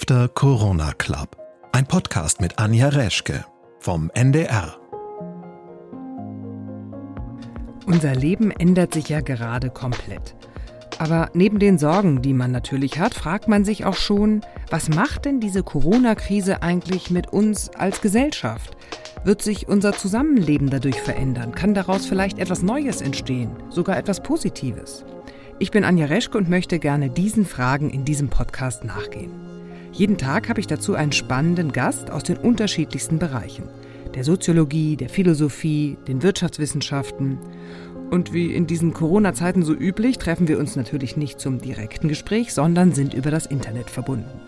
After Corona Club. Ein Podcast mit Anja Reschke vom NDR. Unser Leben ändert sich ja gerade komplett. Aber neben den Sorgen, die man natürlich hat, fragt man sich auch schon, was macht denn diese Corona-Krise eigentlich mit uns als Gesellschaft? Wird sich unser Zusammenleben dadurch verändern? Kann daraus vielleicht etwas Neues entstehen? Sogar etwas Positives? Ich bin Anja Reschke und möchte gerne diesen Fragen in diesem Podcast nachgehen. Jeden Tag habe ich dazu einen spannenden Gast aus den unterschiedlichsten Bereichen. Der Soziologie, der Philosophie, den Wirtschaftswissenschaften. Und wie in diesen Corona-Zeiten so üblich, treffen wir uns natürlich nicht zum direkten Gespräch, sondern sind über das Internet verbunden.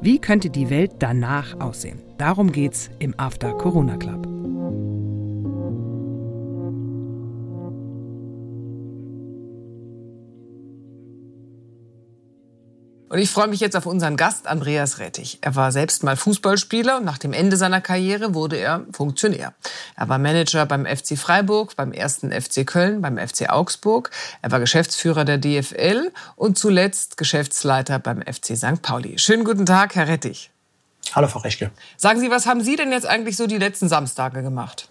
Wie könnte die Welt danach aussehen? Darum geht's im After Corona Club. Und ich freue mich jetzt auf unseren Gast Andreas Rettich. Er war selbst mal Fußballspieler und nach dem Ende seiner Karriere wurde er Funktionär. Er war Manager beim FC Freiburg, beim ersten FC Köln, beim FC Augsburg. Er war Geschäftsführer der DFL und zuletzt Geschäftsleiter beim FC St. Pauli. Schönen guten Tag, Herr Rettich. Hallo, Frau Reschke. Sagen Sie, was haben Sie denn jetzt eigentlich so die letzten Samstage gemacht?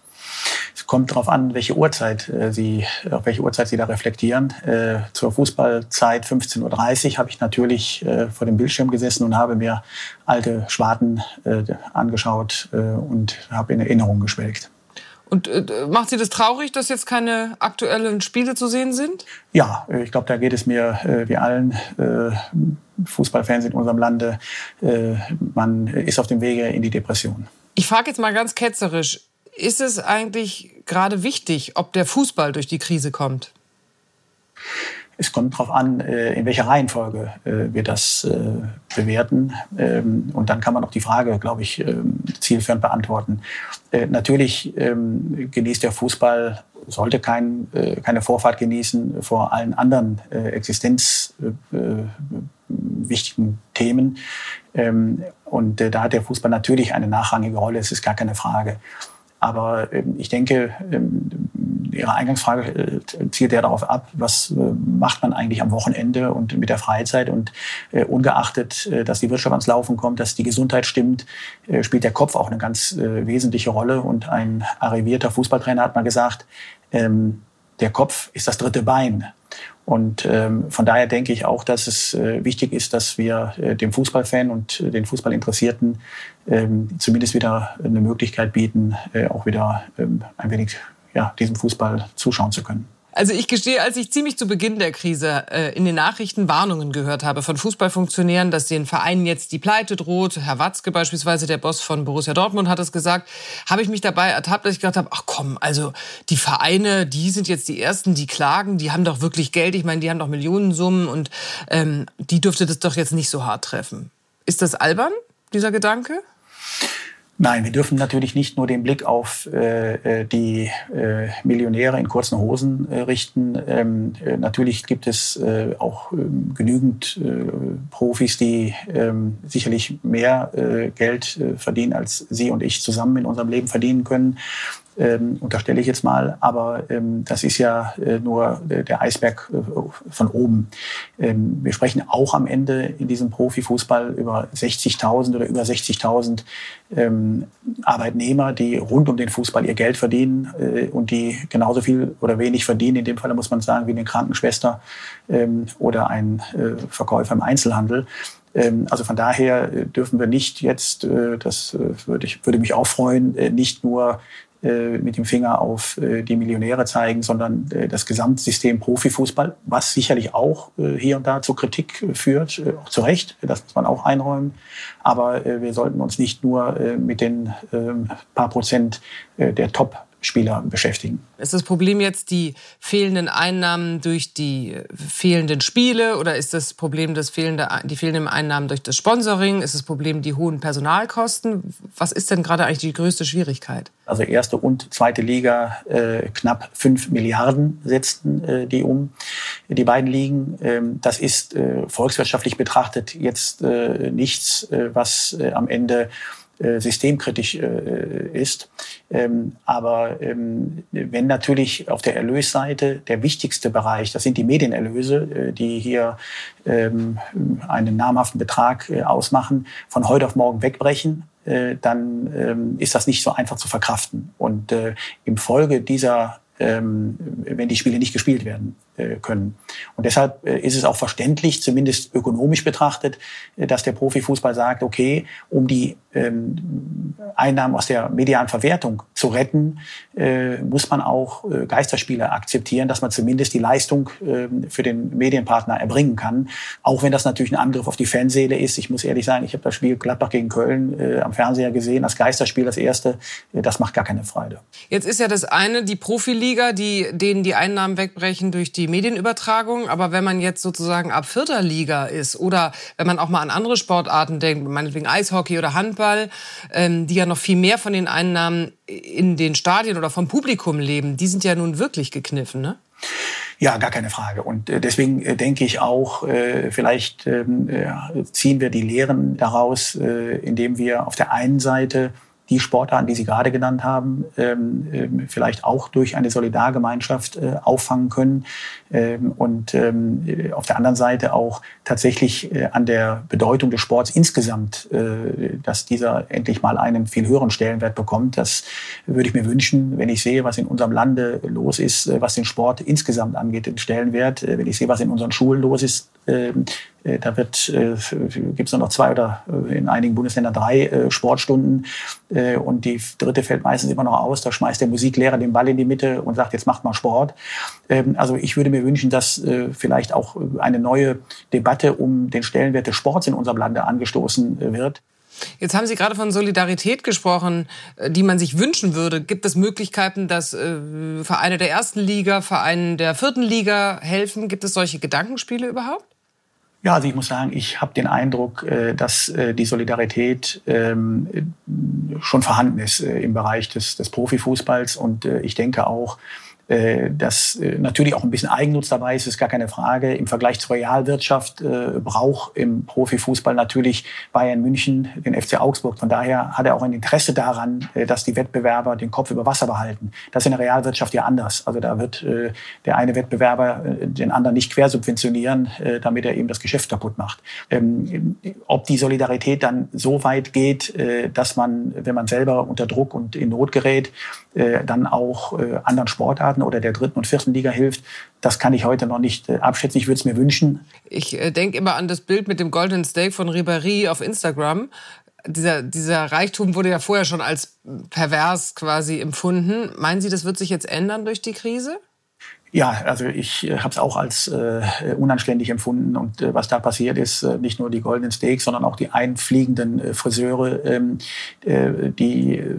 Es kommt darauf an, welche Uhrzeit äh, Sie, auf welche Uhrzeit Sie da reflektieren. Äh, zur Fußballzeit 15.30 Uhr habe ich natürlich äh, vor dem Bildschirm gesessen und habe mir alte Schwarten äh, angeschaut äh, und habe in Erinnerung geschwelgt. Und äh, macht Sie das traurig, dass jetzt keine aktuellen Spiele zu sehen sind? Ja, ich glaube, da geht es mir äh, wie allen äh, Fußballfans in unserem Lande. Äh, man ist auf dem Wege in die Depression. Ich frage jetzt mal ganz ketzerisch, ist es eigentlich gerade wichtig, ob der Fußball durch die Krise kommt? Es kommt darauf an, äh, in welcher Reihenfolge äh, wir das äh, bewerten. Ähm, und dann kann man auch die Frage, glaube ich, ähm, zielführend beantworten. Natürlich ähm, genießt der Fußball, sollte kein, keine Vorfahrt genießen vor allen anderen existenzwichtigen Themen. Und da hat der Fußball natürlich eine nachrangige Rolle, es ist gar keine Frage. Aber ähm, ich denke, ähm, Ihre Eingangsfrage äh, zielt ja darauf ab, was äh, macht man eigentlich am Wochenende und mit der Freizeit. Und äh, ungeachtet, dass die Wirtschaft ans Laufen kommt, dass die Gesundheit stimmt, spielt der Kopf auch eine ganz wesentliche Rolle. Und ein arrivierter Fußballtrainer hat mal gesagt, ähm, der Kopf ist das dritte Bein. Und ähm, von daher denke ich auch, dass es äh, wichtig ist, dass wir äh, dem Fußballfan und äh, den Fußballinteressierten ähm, zumindest wieder eine Möglichkeit bieten, auch wieder ähm, ein wenig ja, diesem Fußball zuschauen zu können. Also ich gestehe, als ich ziemlich zu Beginn der Krise äh, in den Nachrichten Warnungen gehört habe von Fußballfunktionären, dass den Vereinen jetzt die Pleite droht, Herr Watzke beispielsweise, der Boss von Borussia Dortmund hat es gesagt, habe ich mich dabei ertappt, dass ich gedacht habe, ach komm, also die Vereine, die sind jetzt die Ersten, die klagen, die haben doch wirklich Geld, ich meine, die haben doch Millionensummen und ähm, die dürfte das doch jetzt nicht so hart treffen. Ist das albern, dieser Gedanke? Nein, wir dürfen natürlich nicht nur den Blick auf äh, äh, die äh, Millionäre in kurzen Hosen äh, richten. Ähm, äh, natürlich gibt es äh, auch ähm, genügend Profis, die ähm, sicherlich mehr Geld verdienen, als Sie und ich zusammen in unserem Leben verdienen können ähm, unterstelle ich jetzt mal. Aber ähm, das ist ja äh, nur der Eisberg äh, von oben. Ähm, wir sprechen auch am Ende in diesem Profifußball über 60.000 oder über 60.000 ähm, Arbeitnehmer, die rund um den Fußball ihr Geld verdienen äh, und die genauso viel oder wenig verdienen. In dem Fall muss man sagen, wie eine Krankenschwester ähm, oder ein äh, Verkäufer im Einzelhandel. Ähm, also von daher dürfen wir nicht jetzt, äh, das würde, ich, würde mich auch freuen, nicht nur äh, mit dem Finger auf äh, die Millionäre zeigen, sondern äh, das Gesamtsystem Profifußball, was sicherlich auch hier und da zur Kritik führt, auch zu Recht, das muss man auch einräumen. Aber wir sollten uns nicht nur mit den ähm, paar Prozent der Top Spieler beschäftigen. Ist das Problem jetzt die fehlenden Einnahmen durch die fehlenden Spiele oder ist das Problem das fehlende, die fehlenden Einnahmen durch das Sponsoring? Ist das Problem die hohen Personalkosten? Was ist denn gerade eigentlich die größte Schwierigkeit? Also erste und zweite Liga äh, knapp fünf Milliarden setzten äh, die um, die beiden Ligen. Ähm, das ist äh, volkswirtschaftlich betrachtet jetzt äh, nichts, äh, was äh, am Ende systemkritisch äh, ist. Ähm, aber ähm, wenn natürlich auf der Erlösseite der wichtigste Bereich, das sind die Medienerlöse, äh, die hier ähm, einen namhaften Betrag äh, ausmachen, von heute auf morgen wegbrechen, äh, dann ist das nicht so einfach zu verkraften. Und äh, im Folge dieser wenn die Spiele nicht gespielt werden äh, können. Und deshalb äh, ist es auch verständlich, zumindest ökonomisch betrachtet, äh, dass der Profifußball sagt, okay, um die ähm, Einnahmen aus der medialen Verwertung zu retten, muss man auch Geisterspiele akzeptieren, dass man zumindest die Leistung ähm, für den Medienpartner erbringen kann. Auch wenn das natürlich ein Angriff auf die Fanseele ist. Ich muss ehrlich sagen, ich habe das Spiel Gladbach gegen Köln am Fernseher gesehen, das Geisterspiel, das erste. Das macht gar keine Freude. Jetzt ist ja das eine, die Profiliga, die, denen die Einnahmen wegbrechen durch die Medienübertragung. Aber wenn man jetzt sozusagen ab vierter Liga ist oder wenn man auch mal an andere Sportarten denkt, meinetwegen Eishockey oder Handball, ähm, die ja noch viel mehr von den Einnahmen in den Stadien oder vom Publikum leben, die sind ja nun wirklich gekniffen, ne? Ja, gar keine Frage. Und äh, deswegen äh, denke ich auch, äh, vielleicht ähm, ziehen wir die Lehren daraus, indem wir auf der einen Seite die Sportarten, die Sie gerade genannt haben, ähm, ähm, vielleicht auch durch eine Solidargemeinschaft äh, auffangen können ähm, und ähm, auf der anderen Seite auch tatsächlich äh, an der Bedeutung des Sports insgesamt, äh, dass dieser endlich mal einen viel höheren Stellenwert bekommt. Das würde ich mir wünschen, wenn ich sehe, was in unserem Lande los ist, äh, was den Sport insgesamt angeht, den Stellenwert, äh, wenn ich sehe, was in unseren Schulen los ist, äh, da wird, äh, gibt es nur noch zwei oder äh, in einigen Bundesländern drei äh, Sportstunden äh, und die dritte fällt meistens immer noch aus. Da schmeißt der Musiklehrer den Ball in die Mitte und sagt, jetzt macht mal Sport. Ähm, also ich würde mir wünschen, dass äh, vielleicht auch eine neue Debatte um den Stellenwert des Sports in unserem Lande angestoßen äh, wird. Jetzt haben Sie gerade von Solidarität gesprochen, äh, die man sich wünschen würde. Gibt es Möglichkeiten, dass äh, Vereine der ersten Liga, Vereine der vierten Liga helfen? Gibt es solche Gedankenspiele überhaupt? Ja, also ich muss sagen, ich habe den Eindruck, äh, dass äh, die Solidarität ähm, schon vorhanden ist äh, im Bereich des, des Profifußballs. Und ich denke auch, äh, dass äh, natürlich auch ein bisschen Eigennutz dabei ist, ist gar keine Frage. Im Vergleich zur Realwirtschaft äh, braucht im Profifußball natürlich Bayern München den FC Augsburg. Von daher hat er auch ein Interesse daran, dass die Wettbewerber den Kopf über Wasser behalten. Das ist in der Realwirtschaft ja anders. Also da wird der eine Wettbewerber den anderen nicht quersubventionieren, damit er eben das Geschäft kaputt macht. Ähm, ob die Solidarität dann so weit geht, dass man, wenn man selber unter Druck und in Not gerät, dann auch anderen Sportarten zweiten oder der dritten und vierten Liga hilft, das kann ich heute noch nicht äh, abschätzen. Ich würde es mir wünschen. Ich äh, denke immer an das Bild mit dem Golden Steak von Ribéry auf Instagram. Dieser, dieser Reichtum wurde ja vorher schon als pervers quasi empfunden. Meinen Sie, das wird sich jetzt ändern durch die Krise? Ja, also ich äh, habe es auch als äh, unanständig empfunden und äh, was da passiert ist, äh, nicht nur die goldenen Steaks, sondern auch die einfliegenden äh, Friseure, ähm, äh, die äh,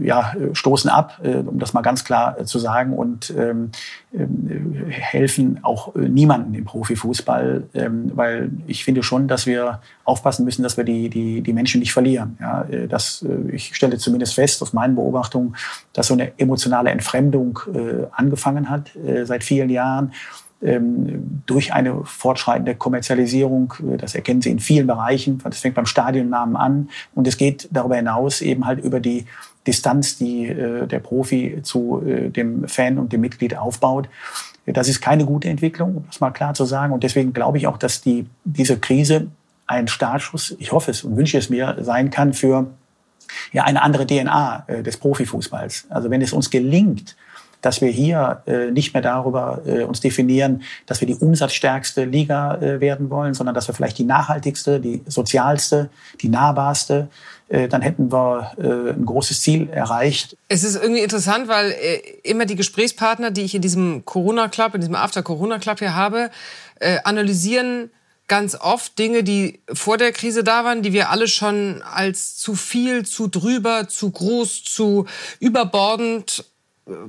ja stoßen ab, äh, um das mal ganz klar äh, zu sagen und ähm, äh, helfen auch niemanden im Profifußball, ähm, weil ich finde schon, dass wir aufpassen müssen, dass wir die die die Menschen nicht verlieren. Ja, äh, das äh, ich stelle zumindest fest aus meinen Beobachtungen, dass so eine emotionale Entfremdung äh, angefangen hat äh, seit vielen Jahren ähm, durch eine fortschreitende Kommerzialisierung. Das erkennen Sie in vielen Bereichen. Das fängt beim Stadionnamen an und es geht darüber hinaus eben halt über die Distanz, die äh, der Profi zu äh, dem Fan und dem Mitglied aufbaut. Das ist keine gute Entwicklung, um das mal klar zu sagen. Und deswegen glaube ich auch, dass die, diese Krise ein Startschuss, ich hoffe es und wünsche es mir, sein kann für ja, eine andere DNA äh, des Profifußballs. Also wenn es uns gelingt, dass wir hier äh, nicht mehr darüber äh, uns definieren, dass wir die umsatzstärkste Liga äh, werden wollen, sondern dass wir vielleicht die nachhaltigste, die sozialste, die nahbarste, äh, dann hätten wir äh, ein großes Ziel erreicht. Es ist irgendwie interessant, weil äh, immer die Gesprächspartner, die ich in diesem Corona-Club, in diesem After-Corona-Club hier habe, äh, analysieren ganz oft Dinge, die vor der Krise da waren, die wir alle schon als zu viel, zu drüber, zu groß, zu überbordend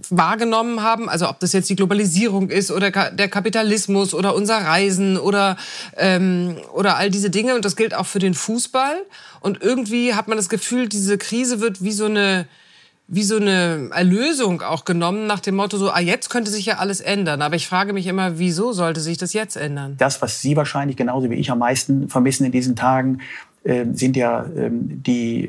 wahrgenommen haben, also ob das jetzt die Globalisierung ist oder der Kapitalismus oder unser Reisen oder ähm, oder all diese Dinge und das gilt auch für den Fußball und irgendwie hat man das Gefühl, diese Krise wird wie so eine wie so eine Erlösung auch genommen nach dem Motto so, ah, jetzt könnte sich ja alles ändern. Aber ich frage mich immer, wieso sollte sich das jetzt ändern? Das, was Sie wahrscheinlich genauso wie ich am meisten vermissen in diesen Tagen, sind ja ähm, die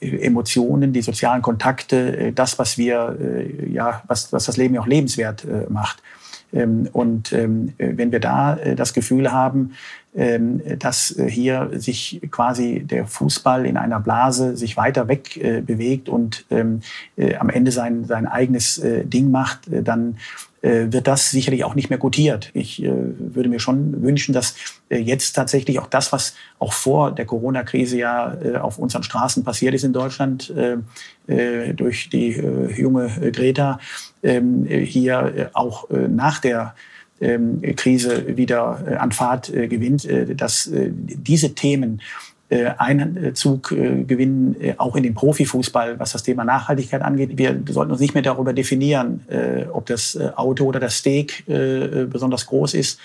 äh, Emotionen, die sozialen Kontakte, äh, das, was wir, äh, ja, was, was das Leben ja auch lebenswert macht. Ähm, und wenn wir da das Gefühl haben, dass hier sich quasi der Fußball in einer Blase sich weiter weg bewegt und am Ende sein, sein eigenes Ding macht, dann wird das sicherlich auch nicht mehr gutiert. Ich äh, würde mir schon wünschen, dass äh, jetzt tatsächlich auch das, was auch vor der Corona-Krise ja äh, auf unseren Straßen passiert ist in Deutschland, äh, äh, durch die junge Greta, ähm, hier auch nach der ähm, Krise wieder an Fahrt gewinnt, dass diese Themen äh, Einzug äh, gewinnen, äh, auch in den Profifußball, was das Thema Nachhaltigkeit angeht. Wir sollten uns nicht mehr darüber definieren, ob das Auto oder das Steak besonders groß ist,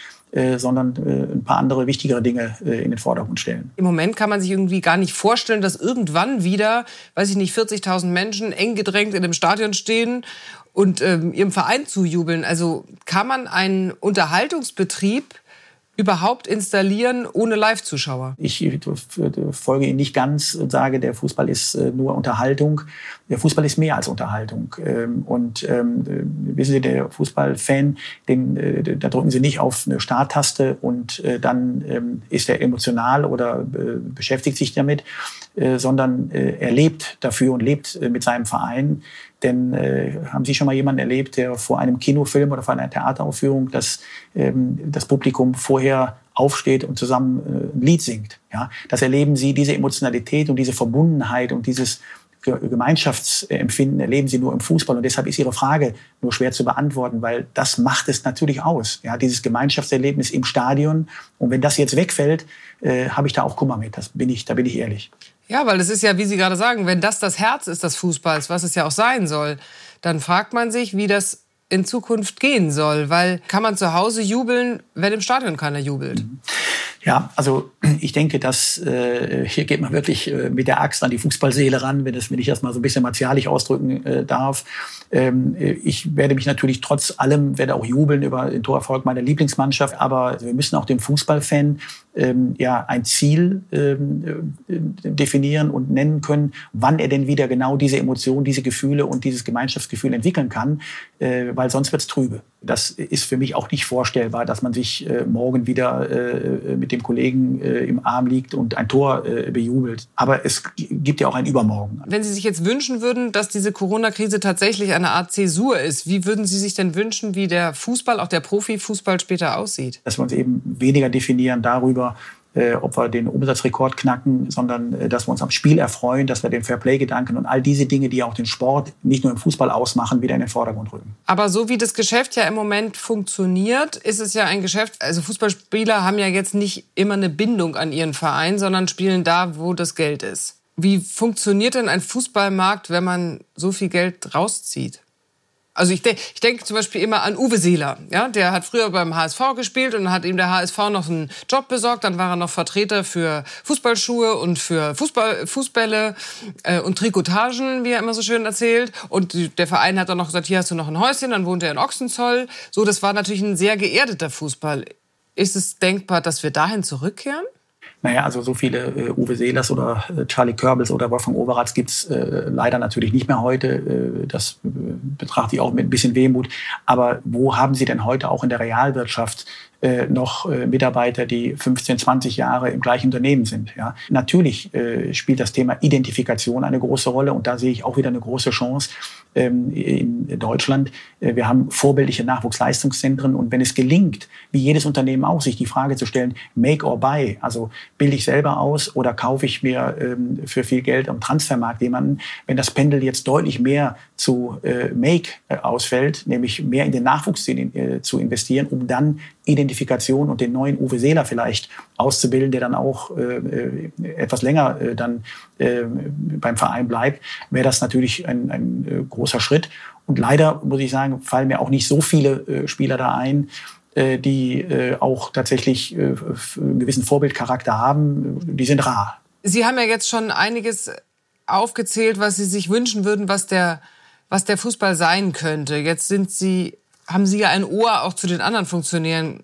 sondern ein paar andere wichtigere Dinge in den Vordergrund stellen. Im Moment kann man sich irgendwie gar nicht vorstellen, dass irgendwann wieder, weiß ich nicht, 40.000 Menschen eng gedrängt in dem Stadion stehen und ähm, ihrem Verein zujubeln. Also kann man einen Unterhaltungsbetrieb überhaupt installieren ohne Live-Zuschauer? Ich folge Ihnen nicht ganz und sage, der Fußball ist äh, nur Unterhaltung. Der Fußball ist mehr als Unterhaltung. Ähm, und ähm, wissen Sie, der Fußballfan, äh, da drücken Sie nicht auf eine Starttaste und äh, dann ähm, ist er emotional oder beschäftigt sich damit, sondern er lebt dafür und lebt mit seinem Verein. Denn äh, haben Sie schon mal jemanden erlebt, der vor einem Kinofilm oder vor einer Theateraufführung das, ähm, das Publikum vorher aufsteht und zusammen äh, ein Lied singt? Ja, das erleben Sie, diese Emotionalität und diese Verbundenheit und dieses Gemeinschaftsempfinden erleben sie nur im Fußball und deshalb ist Ihre Frage nur schwer zu beantworten, weil das macht es natürlich aus. Ja, dieses Gemeinschaftserlebnis im Stadion und wenn das jetzt wegfällt, äh, habe ich da auch Kummer mit. Das bin ich, da bin ich ehrlich. Ja, weil es ist ja, wie Sie gerade sagen, wenn das das Herz ist des Fußballs, was es ja auch sein soll, dann fragt man sich, wie das in Zukunft gehen soll, weil kann man zu Hause jubeln, wenn im Stadion keiner jubelt? Mhm. Ja, also ich denke, dass äh, hier geht man wirklich äh, mit der Axt an die Fußballseele ran, wenn, das, wenn ich das mal so ein bisschen martialisch ausdrücken äh, darf. Ähm, ich werde mich natürlich trotz allem, werde auch jubeln über den Torerfolg meiner Lieblingsmannschaft, aber wir müssen auch dem Fußballfan ähm, ja ein Ziel ähm, äh, definieren und nennen können, wann er denn wieder genau diese Emotionen, diese Gefühle und dieses Gemeinschaftsgefühl entwickeln kann, äh, weil sonst wird's trübe. Das ist für mich auch nicht vorstellbar, dass man sich äh, morgen wieder äh, mit dem Kollegen äh, im Arm liegt und ein Tor äh, bejubelt. Aber es gibt ja auch ein Übermorgen. Wenn Sie sich jetzt wünschen würden, dass diese Corona-Krise tatsächlich eine Art Zäsur ist, wie würden Sie sich denn wünschen, wie der Fußball, auch der Profifußball später aussieht? Dass wir uns eben weniger definieren darüber, äh, ob wir den Umsatzrekord knacken, sondern äh, dass wir uns am Spiel erfreuen, dass wir den Fairplay-Gedanken und all diese Dinge, die auch den Sport nicht nur im Fußball ausmachen, wieder in den Vordergrund rücken. Aber so wie das Geschäft ja im Moment funktioniert, ist es ja ein Geschäft, also Fußballspieler haben ja jetzt nicht immer eine Bindung an ihren Verein, sondern spielen da, wo das Geld ist. Wie funktioniert denn ein Fußballmarkt, wenn man so viel Geld rauszieht? Also ich, de ich denke zum Beispiel immer an Uwe Seeler. Ja? Der hat früher beim HSV gespielt und hat ihm der HSV noch einen Job besorgt. Dann war er noch Vertreter für Fußballschuhe und für Fußball, Fußbälle äh, und Trikotagen, wie er immer so schön erzählt. Und der Verein hat dann noch gesagt, hier hast du noch ein Häuschen, dann wohnt er in Ochsenzoll. So, das war natürlich ein sehr geerdeter Fußball. Ist es denkbar, dass wir dahin zurückkehren? Naja, also so viele äh, Uwe Seelers oder äh, Charlie Körbels oder Wolfgang Overatz gibt's äh, leider natürlich nicht mehr heute. Äh, das äh, betrachte ich auch mit ein bisschen Wehmut. Aber wo haben Sie denn heute auch in der Realwirtschaft äh, noch äh, Mitarbeiter, die 15, 20 Jahre im gleichen Unternehmen sind. Ja. Natürlich äh, spielt das Thema Identifikation eine große Rolle und da sehe ich auch wieder eine große Chance ähm, in Deutschland. Äh, wir haben vorbildliche Nachwuchsleistungszentren und wenn es gelingt, wie jedes Unternehmen auch, sich die Frage zu stellen, make or buy, also bilde ich selber aus oder kaufe ich mir ähm, für viel Geld am Transfermarkt jemanden, wenn das Pendel jetzt deutlich mehr zu äh, make äh, ausfällt, nämlich mehr in den Nachwuchs zu, investieren, um dann Identifikation und den neuen Uwe Seeler vielleicht auszubilden, der dann auch äh, äh, etwas länger äh, dann äh, beim Verein bleibt, wäre das natürlich ein, ein äh, großer Schritt. Und leider, muss ich sagen, fallen mir auch nicht so viele äh, Spieler da ein, die auch tatsächlich einen gewissen Vorbildcharakter haben. Die sind rar. Sie haben ja jetzt schon einiges aufgezählt, was Sie sich wünschen würden, was der, was der Fußball sein könnte. Jetzt sind Sie haben Sie ja ein Ohr auch zu den anderen Funktionären.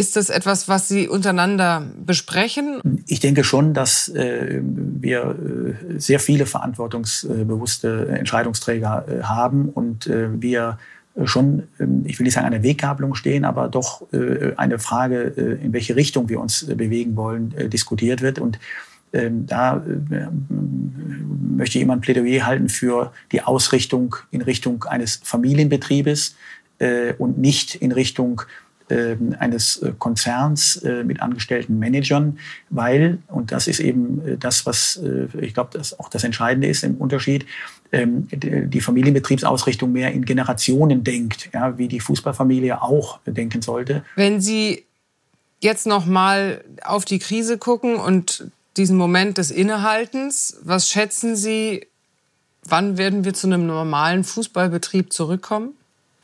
Ist das etwas, was Sie untereinander besprechen? Ich denke schon, dass äh, wir äh, sehr viele verantwortungsbewusste Entscheidungsträger äh, haben und äh, wir schon, ähm, ich will nicht sagen, eine Weggabelung stehen, aber doch äh, eine Frage, äh, in welche Richtung wir uns bewegen wollen, diskutiert wird. Und ähm, da möchte ich immer ein Plädoyer halten für die Ausrichtung in Richtung eines Familienbetriebes und nicht in Richtung eines äh, Konzerns äh, mit angestellten Managern, weil, und das ist eben äh, das, was ich glaube, das auch das Entscheidende ist im Unterschied, ähm, die Familienbetriebsausrichtung mehr in Generationen denkt, ja, wie die Fußballfamilie auch denken sollte. Wenn Sie jetzt noch mal auf die Krise gucken und diesen Moment des Innehaltens, was schätzen Sie, wann werden wir zu einem normalen Fußballbetrieb zurückkommen?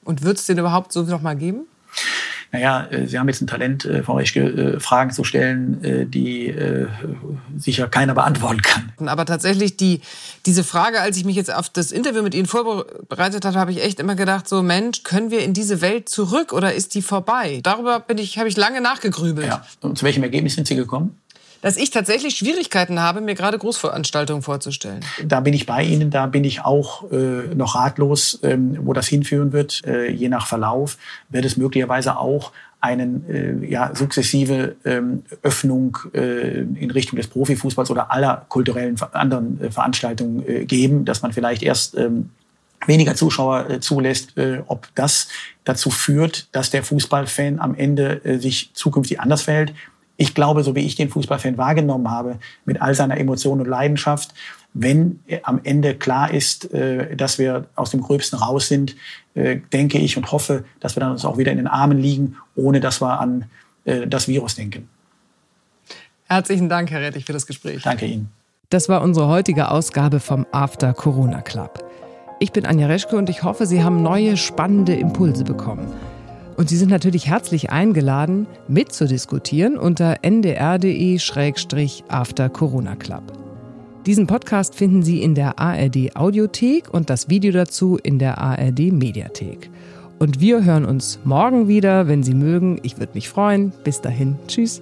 Und wird es den überhaupt so noch mal geben? Naja, äh, Sie haben jetzt ein Talent, äh, Frau Reschke, äh, Fragen zu stellen, die sicher keiner beantworten kann. Aber tatsächlich die, diese Frage, als ich mich jetzt auf das Interview mit Ihnen vorbereitet habe, habe ich echt immer gedacht, so Mensch, können wir in diese Welt zurück oder ist die vorbei? Darüber bin ich, habe ich lange nachgegrübelt. Ja. Und zu welchem Ergebnis sind Sie gekommen? Dass ich tatsächlich Schwierigkeiten habe, mir gerade Großveranstaltungen vorzustellen. Da bin ich bei Ihnen, da bin ich auch äh, noch ratlos, ähm, wo das hinführen wird. Äh, je nach Verlauf wird es möglicherweise auch einen äh, ja, sukzessive ähm, Öffnung äh, in Richtung des Profifußballs oder aller kulturellen anderen äh, Veranstaltungen äh, geben, dass man vielleicht erst ähm, weniger Zuschauer äh, zulässt, äh, ob das dazu führt, dass der Fußballfan am Ende äh, sich zukünftig anders verhält ich glaube, so wie ich den Fußballfan wahrgenommen habe, mit all seiner Emotion und Leidenschaft, wenn am Ende klar ist, äh, dass wir aus dem Gröbsten raus sind, äh, denke ich und hoffe, dass wir dann uns auch wieder in den Armen liegen, ohne dass wir an äh, das Virus denken. Herzlichen Dank, Herr Rettich, für das Gespräch. Danke Ihnen. Das war unsere heutige Ausgabe vom After Corona Club. Ich bin Anja Reschke und ich hoffe, Sie haben neue spannende Impulse bekommen. Und Sie sind natürlich herzlich eingeladen, mitzudiskutieren unter ndr.de-after Corona Club. Diesen Podcast finden Sie in der ARD Audiothek und das Video dazu in der ARD Mediathek. Und wir hören uns morgen wieder, wenn Sie mögen. Ich würde mich freuen. Bis dahin. Tschüss.